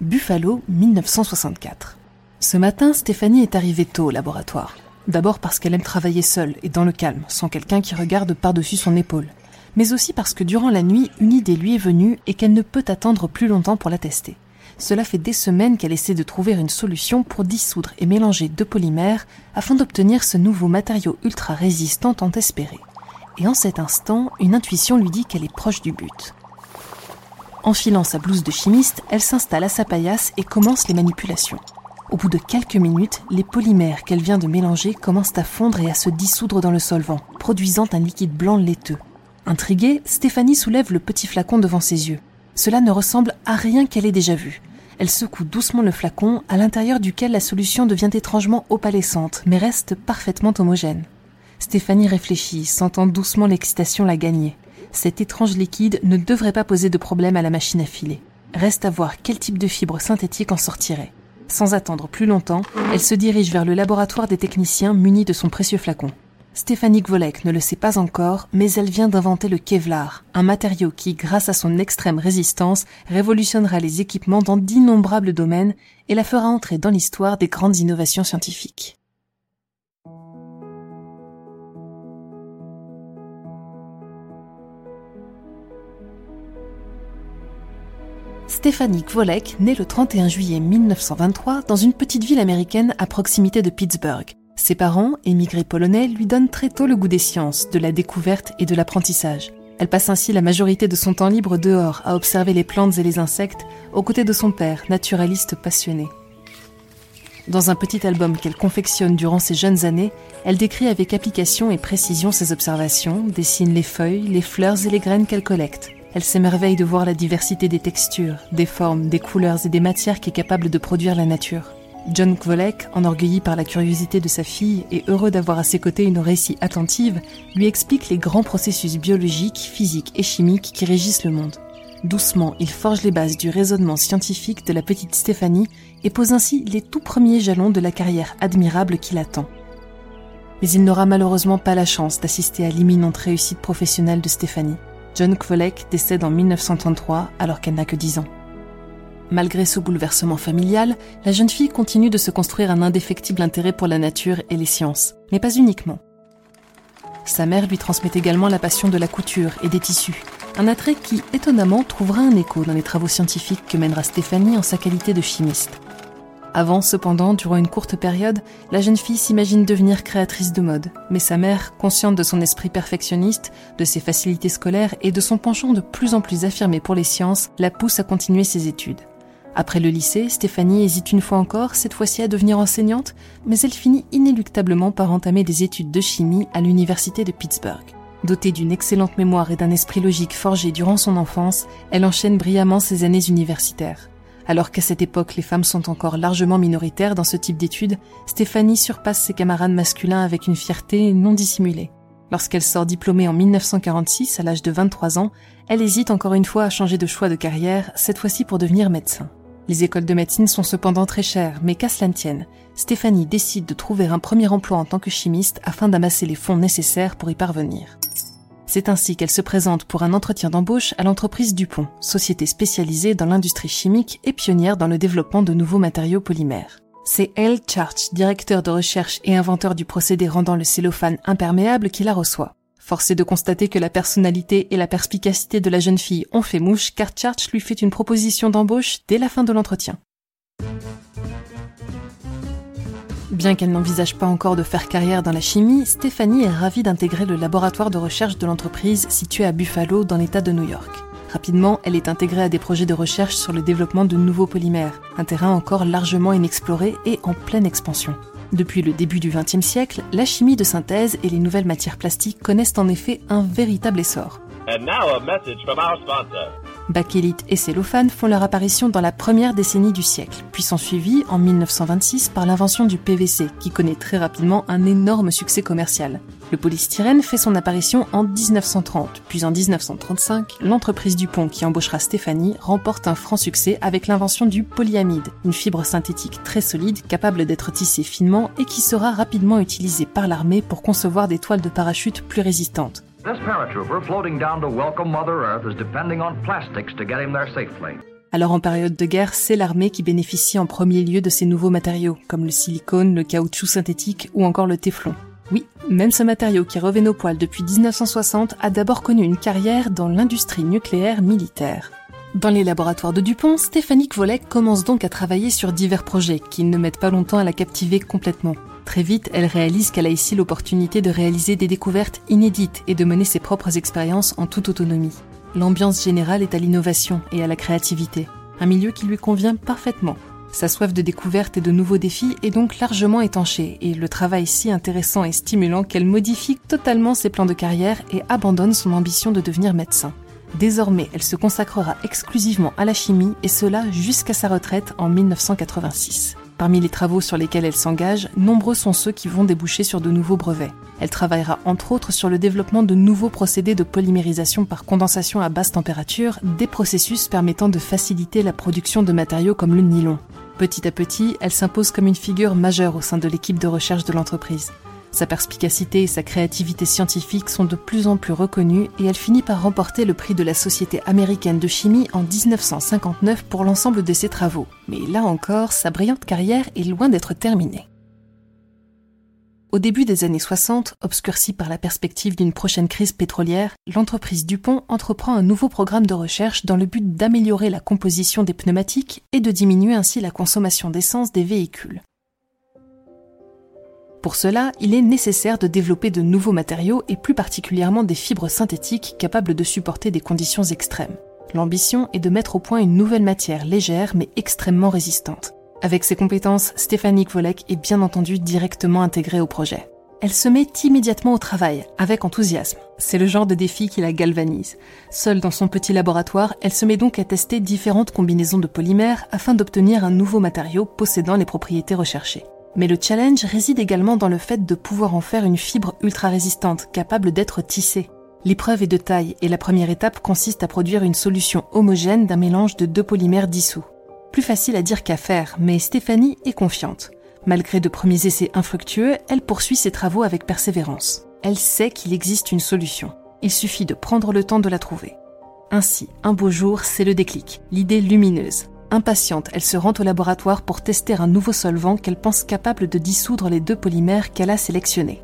Buffalo, 1964. Ce matin, Stéphanie est arrivée tôt au laboratoire. D'abord parce qu'elle aime travailler seule et dans le calme, sans quelqu'un qui regarde par-dessus son épaule. Mais aussi parce que durant la nuit, une idée lui est venue et qu'elle ne peut attendre plus longtemps pour la tester. Cela fait des semaines qu'elle essaie de trouver une solution pour dissoudre et mélanger deux polymères afin d'obtenir ce nouveau matériau ultra résistant tant espéré. Et en cet instant, une intuition lui dit qu'elle est proche du but. Enfilant sa blouse de chimiste, elle s'installe à sa paillasse et commence les manipulations. Au bout de quelques minutes, les polymères qu'elle vient de mélanger commencent à fondre et à se dissoudre dans le solvant, produisant un liquide blanc laiteux. Intriguée, Stéphanie soulève le petit flacon devant ses yeux. Cela ne ressemble à rien qu'elle ait déjà vu. Elle secoue doucement le flacon, à l'intérieur duquel la solution devient étrangement opalescente, mais reste parfaitement homogène. Stéphanie réfléchit, sentant doucement l'excitation la gagner. Cet étrange liquide ne devrait pas poser de problème à la machine à filer. Reste à voir quel type de fibre synthétique en sortirait. Sans attendre plus longtemps, elle se dirige vers le laboratoire des techniciens munis de son précieux flacon. Stéphanie Gvolek ne le sait pas encore, mais elle vient d'inventer le Kevlar, un matériau qui, grâce à son extrême résistance, révolutionnera les équipements dans d'innombrables domaines et la fera entrer dans l'histoire des grandes innovations scientifiques. Stéphanie Kvolek naît le 31 juillet 1923 dans une petite ville américaine à proximité de Pittsburgh. Ses parents, émigrés polonais, lui donnent très tôt le goût des sciences, de la découverte et de l'apprentissage. Elle passe ainsi la majorité de son temps libre dehors à observer les plantes et les insectes, aux côtés de son père, naturaliste passionné. Dans un petit album qu'elle confectionne durant ses jeunes années, elle décrit avec application et précision ses observations, dessine les feuilles, les fleurs et les graines qu'elle collecte. Elle s'émerveille de voir la diversité des textures, des formes, des couleurs et des matières qu'est capable de produire la nature. John Kvolek, enorgueilli par la curiosité de sa fille et heureux d'avoir à ses côtés une récit attentive, lui explique les grands processus biologiques, physiques et chimiques qui régissent le monde. Doucement, il forge les bases du raisonnement scientifique de la petite Stéphanie et pose ainsi les tout premiers jalons de la carrière admirable qui l'attend. Mais il n'aura malheureusement pas la chance d'assister à l'imminente réussite professionnelle de Stéphanie. John Kvolek décède en 1933 alors qu'elle n'a que 10 ans. Malgré ce bouleversement familial, la jeune fille continue de se construire un indéfectible intérêt pour la nature et les sciences, mais pas uniquement. Sa mère lui transmet également la passion de la couture et des tissus, un attrait qui, étonnamment, trouvera un écho dans les travaux scientifiques que mènera Stéphanie en sa qualité de chimiste. Avant, cependant, durant une courte période, la jeune fille s'imagine devenir créatrice de mode, mais sa mère, consciente de son esprit perfectionniste, de ses facilités scolaires et de son penchant de plus en plus affirmé pour les sciences, la pousse à continuer ses études. Après le lycée, Stéphanie hésite une fois encore, cette fois-ci à devenir enseignante, mais elle finit inéluctablement par entamer des études de chimie à l'université de Pittsburgh. Dotée d'une excellente mémoire et d'un esprit logique forgé durant son enfance, elle enchaîne brillamment ses années universitaires. Alors qu'à cette époque les femmes sont encore largement minoritaires dans ce type d'études, Stéphanie surpasse ses camarades masculins avec une fierté non dissimulée. Lorsqu'elle sort diplômée en 1946 à l'âge de 23 ans, elle hésite encore une fois à changer de choix de carrière, cette fois-ci pour devenir médecin. Les écoles de médecine sont cependant très chères, mais qu'à cela ne tienne, Stéphanie décide de trouver un premier emploi en tant que chimiste afin d'amasser les fonds nécessaires pour y parvenir. C'est ainsi qu'elle se présente pour un entretien d'embauche à l'entreprise Dupont, société spécialisée dans l'industrie chimique et pionnière dans le développement de nouveaux matériaux polymères. C'est L. Church, directeur de recherche et inventeur du procédé rendant le cellophane imperméable, qui la reçoit. Forcé de constater que la personnalité et la perspicacité de la jeune fille ont fait mouche, car Church lui fait une proposition d'embauche dès la fin de l'entretien. Bien qu'elle n'envisage pas encore de faire carrière dans la chimie, Stéphanie est ravie d'intégrer le laboratoire de recherche de l'entreprise situé à Buffalo dans l'État de New York. Rapidement, elle est intégrée à des projets de recherche sur le développement de nouveaux polymères, un terrain encore largement inexploré et en pleine expansion. Depuis le début du XXe siècle, la chimie de synthèse et les nouvelles matières plastiques connaissent en effet un véritable essor. Bakélite et cellophane font leur apparition dans la première décennie du siècle, puis sont suivis en 1926 par l'invention du PVC, qui connaît très rapidement un énorme succès commercial. Le polystyrène fait son apparition en 1930, puis en 1935, l'entreprise Dupont qui embauchera Stéphanie remporte un franc succès avec l'invention du polyamide, une fibre synthétique très solide capable d'être tissée finement et qui sera rapidement utilisée par l'armée pour concevoir des toiles de parachute plus résistantes. This paratrooper floating down to welcome Mother Earth is depending on plastics to get him there safely. Alors en période de guerre, c'est l'armée qui bénéficie en premier lieu de ces nouveaux matériaux, comme le silicone, le caoutchouc synthétique ou encore le téflon. Oui, même ce matériau qui revêt nos poils depuis 1960 a d'abord connu une carrière dans l'industrie nucléaire militaire. Dans les laboratoires de Dupont, Stéphanie Kvolek commence donc à travailler sur divers projets qui ne mettent pas longtemps à la captiver complètement. Très vite, elle réalise qu'elle a ici l'opportunité de réaliser des découvertes inédites et de mener ses propres expériences en toute autonomie. L'ambiance générale est à l'innovation et à la créativité, un milieu qui lui convient parfaitement. Sa soif de découverte et de nouveaux défis est donc largement étanchée et le travail si intéressant et stimulant qu'elle modifie totalement ses plans de carrière et abandonne son ambition de devenir médecin. Désormais, elle se consacrera exclusivement à la chimie et cela jusqu'à sa retraite en 1986. Parmi les travaux sur lesquels elle s'engage, nombreux sont ceux qui vont déboucher sur de nouveaux brevets. Elle travaillera entre autres sur le développement de nouveaux procédés de polymérisation par condensation à basse température, des processus permettant de faciliter la production de matériaux comme le nylon. Petit à petit, elle s'impose comme une figure majeure au sein de l'équipe de recherche de l'entreprise. Sa perspicacité et sa créativité scientifique sont de plus en plus reconnues et elle finit par remporter le prix de la Société américaine de chimie en 1959 pour l'ensemble de ses travaux. Mais là encore, sa brillante carrière est loin d'être terminée. Au début des années 60, obscurcie par la perspective d'une prochaine crise pétrolière, l'entreprise Dupont entreprend un nouveau programme de recherche dans le but d'améliorer la composition des pneumatiques et de diminuer ainsi la consommation d'essence des véhicules. Pour cela, il est nécessaire de développer de nouveaux matériaux et plus particulièrement des fibres synthétiques capables de supporter des conditions extrêmes. L'ambition est de mettre au point une nouvelle matière légère mais extrêmement résistante. Avec ses compétences, Stéphanie Kvolek est bien entendu directement intégrée au projet. Elle se met immédiatement au travail, avec enthousiasme. C'est le genre de défi qui la galvanise. Seule dans son petit laboratoire, elle se met donc à tester différentes combinaisons de polymères afin d'obtenir un nouveau matériau possédant les propriétés recherchées. Mais le challenge réside également dans le fait de pouvoir en faire une fibre ultra résistante, capable d'être tissée. L'épreuve est de taille et la première étape consiste à produire une solution homogène d'un mélange de deux polymères dissous. Plus facile à dire qu'à faire, mais Stéphanie est confiante. Malgré de premiers essais infructueux, elle poursuit ses travaux avec persévérance. Elle sait qu'il existe une solution. Il suffit de prendre le temps de la trouver. Ainsi, un beau jour, c'est le déclic, l'idée lumineuse. Impatiente, elle se rend au laboratoire pour tester un nouveau solvant qu'elle pense capable de dissoudre les deux polymères qu'elle a sélectionnés.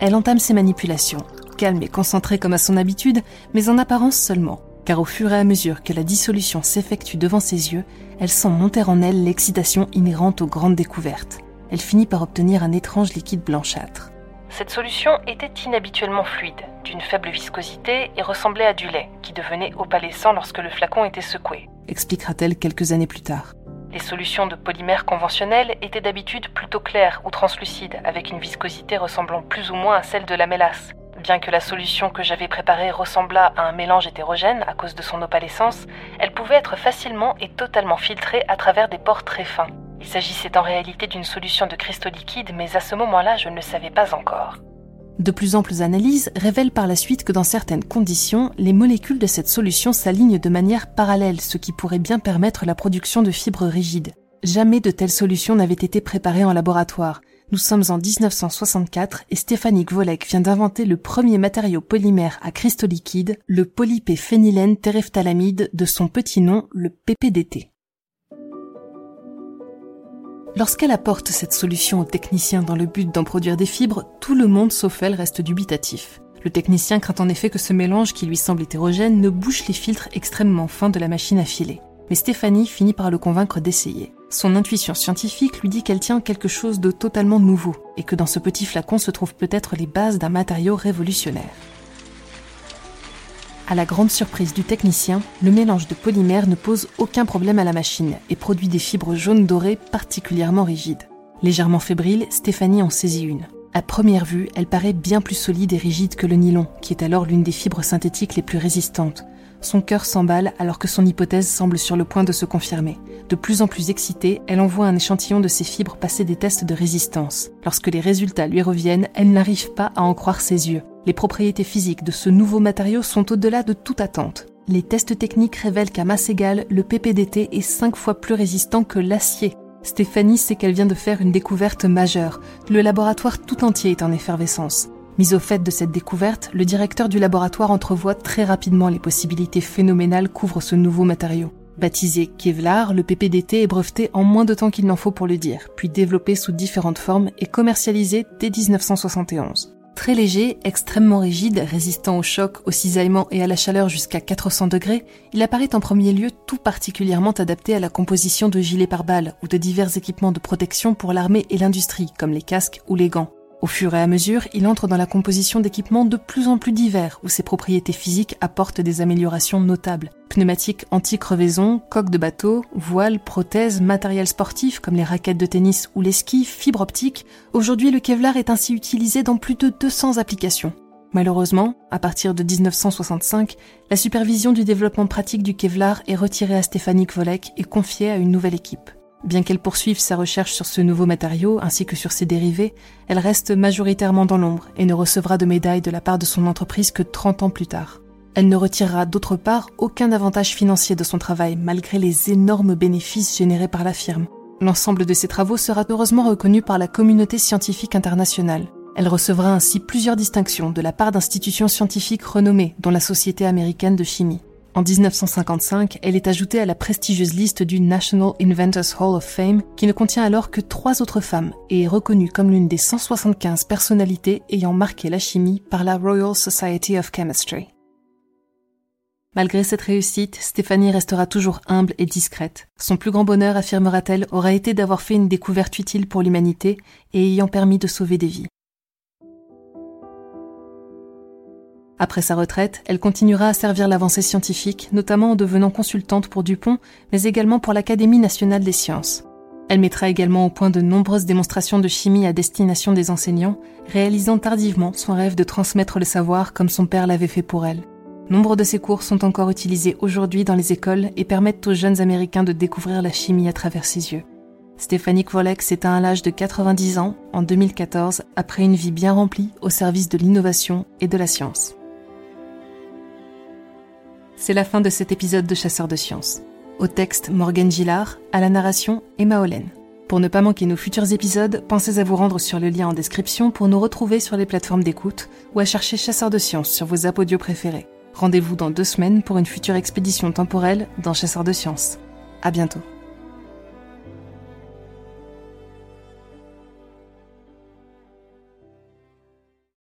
Elle entame ses manipulations, calme et concentrée comme à son habitude, mais en apparence seulement, car au fur et à mesure que la dissolution s'effectue devant ses yeux, elle sent monter en elle l'excitation inhérente aux grandes découvertes. Elle finit par obtenir un étrange liquide blanchâtre. Cette solution était inhabituellement fluide, d'une faible viscosité et ressemblait à du lait, qui devenait opalescent lorsque le flacon était secoué. Expliquera-t-elle quelques années plus tard. Les solutions de polymères conventionnelles étaient d'habitude plutôt claires ou translucides, avec une viscosité ressemblant plus ou moins à celle de la mélasse. Bien que la solution que j'avais préparée ressemblât à un mélange hétérogène à cause de son opalescence, elle pouvait être facilement et totalement filtrée à travers des pores très fins. Il s'agissait en réalité d'une solution de cristaux liquides, mais à ce moment-là, je ne le savais pas encore. De plus amples analyses révèlent par la suite que dans certaines conditions, les molécules de cette solution s'alignent de manière parallèle, ce qui pourrait bien permettre la production de fibres rigides. Jamais de telles solutions n'avaient été préparées en laboratoire. Nous sommes en 1964 et Stéphanie Gvolek vient d'inventer le premier matériau polymère à cristaux liquides, le polypéphénylène terephthalamide de son petit nom, le PPDT. Lorsqu'elle apporte cette solution au technicien dans le but d'en produire des fibres, tout le monde sauf elle reste dubitatif. Le technicien craint en effet que ce mélange qui lui semble hétérogène ne bouche les filtres extrêmement fins de la machine à filer. Mais Stéphanie finit par le convaincre d'essayer. Son intuition scientifique lui dit qu'elle tient quelque chose de totalement nouveau et que dans ce petit flacon se trouvent peut-être les bases d'un matériau révolutionnaire. À la grande surprise du technicien, le mélange de polymères ne pose aucun problème à la machine et produit des fibres jaunes dorées particulièrement rigides. Légèrement fébrile, Stéphanie en saisit une. À première vue, elle paraît bien plus solide et rigide que le nylon, qui est alors l'une des fibres synthétiques les plus résistantes. Son cœur s'emballe alors que son hypothèse semble sur le point de se confirmer. De plus en plus excitée, elle envoie un échantillon de ses fibres passer des tests de résistance. Lorsque les résultats lui reviennent, elle n'arrive pas à en croire ses yeux. Les propriétés physiques de ce nouveau matériau sont au-delà de toute attente. Les tests techniques révèlent qu'à masse égale, le PPDT est 5 fois plus résistant que l'acier. Stéphanie sait qu'elle vient de faire une découverte majeure. Le laboratoire tout entier est en effervescence. Mis au fait de cette découverte, le directeur du laboratoire entrevoit très rapidement les possibilités phénoménales qu'ouvre ce nouveau matériau. Baptisé Kevlar, le PPDT est breveté en moins de temps qu'il n'en faut pour le dire, puis développé sous différentes formes et commercialisé dès 1971. Très léger, extrêmement rigide, résistant au choc, au cisaillement et à la chaleur jusqu'à 400 degrés, il apparaît en premier lieu tout particulièrement adapté à la composition de gilets pare-balles ou de divers équipements de protection pour l'armée et l'industrie, comme les casques ou les gants. Au fur et à mesure, il entre dans la composition d'équipements de plus en plus divers où ses propriétés physiques apportent des améliorations notables. Pneumatiques anti-crevaison, coques de bateau, voiles, prothèses, matériel sportif comme les raquettes de tennis ou les skis, fibres optiques, aujourd'hui le Kevlar est ainsi utilisé dans plus de 200 applications. Malheureusement, à partir de 1965, la supervision du développement pratique du Kevlar est retirée à Stéphanie Kvolek et confiée à une nouvelle équipe. Bien qu'elle poursuive sa recherche sur ce nouveau matériau ainsi que sur ses dérivés, elle reste majoritairement dans l'ombre et ne recevra de médaille de la part de son entreprise que 30 ans plus tard. Elle ne retirera d'autre part aucun avantage financier de son travail malgré les énormes bénéfices générés par la firme. L'ensemble de ses travaux sera heureusement reconnu par la communauté scientifique internationale. Elle recevra ainsi plusieurs distinctions de la part d'institutions scientifiques renommées, dont la Société américaine de chimie. En 1955, elle est ajoutée à la prestigieuse liste du National Inventors Hall of Fame, qui ne contient alors que trois autres femmes, et est reconnue comme l'une des 175 personnalités ayant marqué la chimie par la Royal Society of Chemistry. Malgré cette réussite, Stéphanie restera toujours humble et discrète. Son plus grand bonheur, affirmera-t-elle, aura été d'avoir fait une découverte utile pour l'humanité et ayant permis de sauver des vies. Après sa retraite, elle continuera à servir l'avancée scientifique, notamment en devenant consultante pour Dupont, mais également pour l'Académie nationale des sciences. Elle mettra également au point de nombreuses démonstrations de chimie à destination des enseignants, réalisant tardivement son rêve de transmettre le savoir comme son père l'avait fait pour elle. Nombre de ses cours sont encore utilisés aujourd'hui dans les écoles et permettent aux jeunes Américains de découvrir la chimie à travers ses yeux. Stéphanie Kvolek s'éteint à l'âge de 90 ans en 2014 après une vie bien remplie au service de l'innovation et de la science. C'est la fin de cet épisode de Chasseurs de sciences. Au texte Morgan Gillard, à la narration Emma Hollen. Pour ne pas manquer nos futurs épisodes, pensez à vous rendre sur le lien en description pour nous retrouver sur les plateformes d'écoute ou à chercher Chasseurs de sciences sur vos audio préférés. Rendez-vous dans deux semaines pour une future expédition temporelle dans Chasseurs de sciences. À bientôt.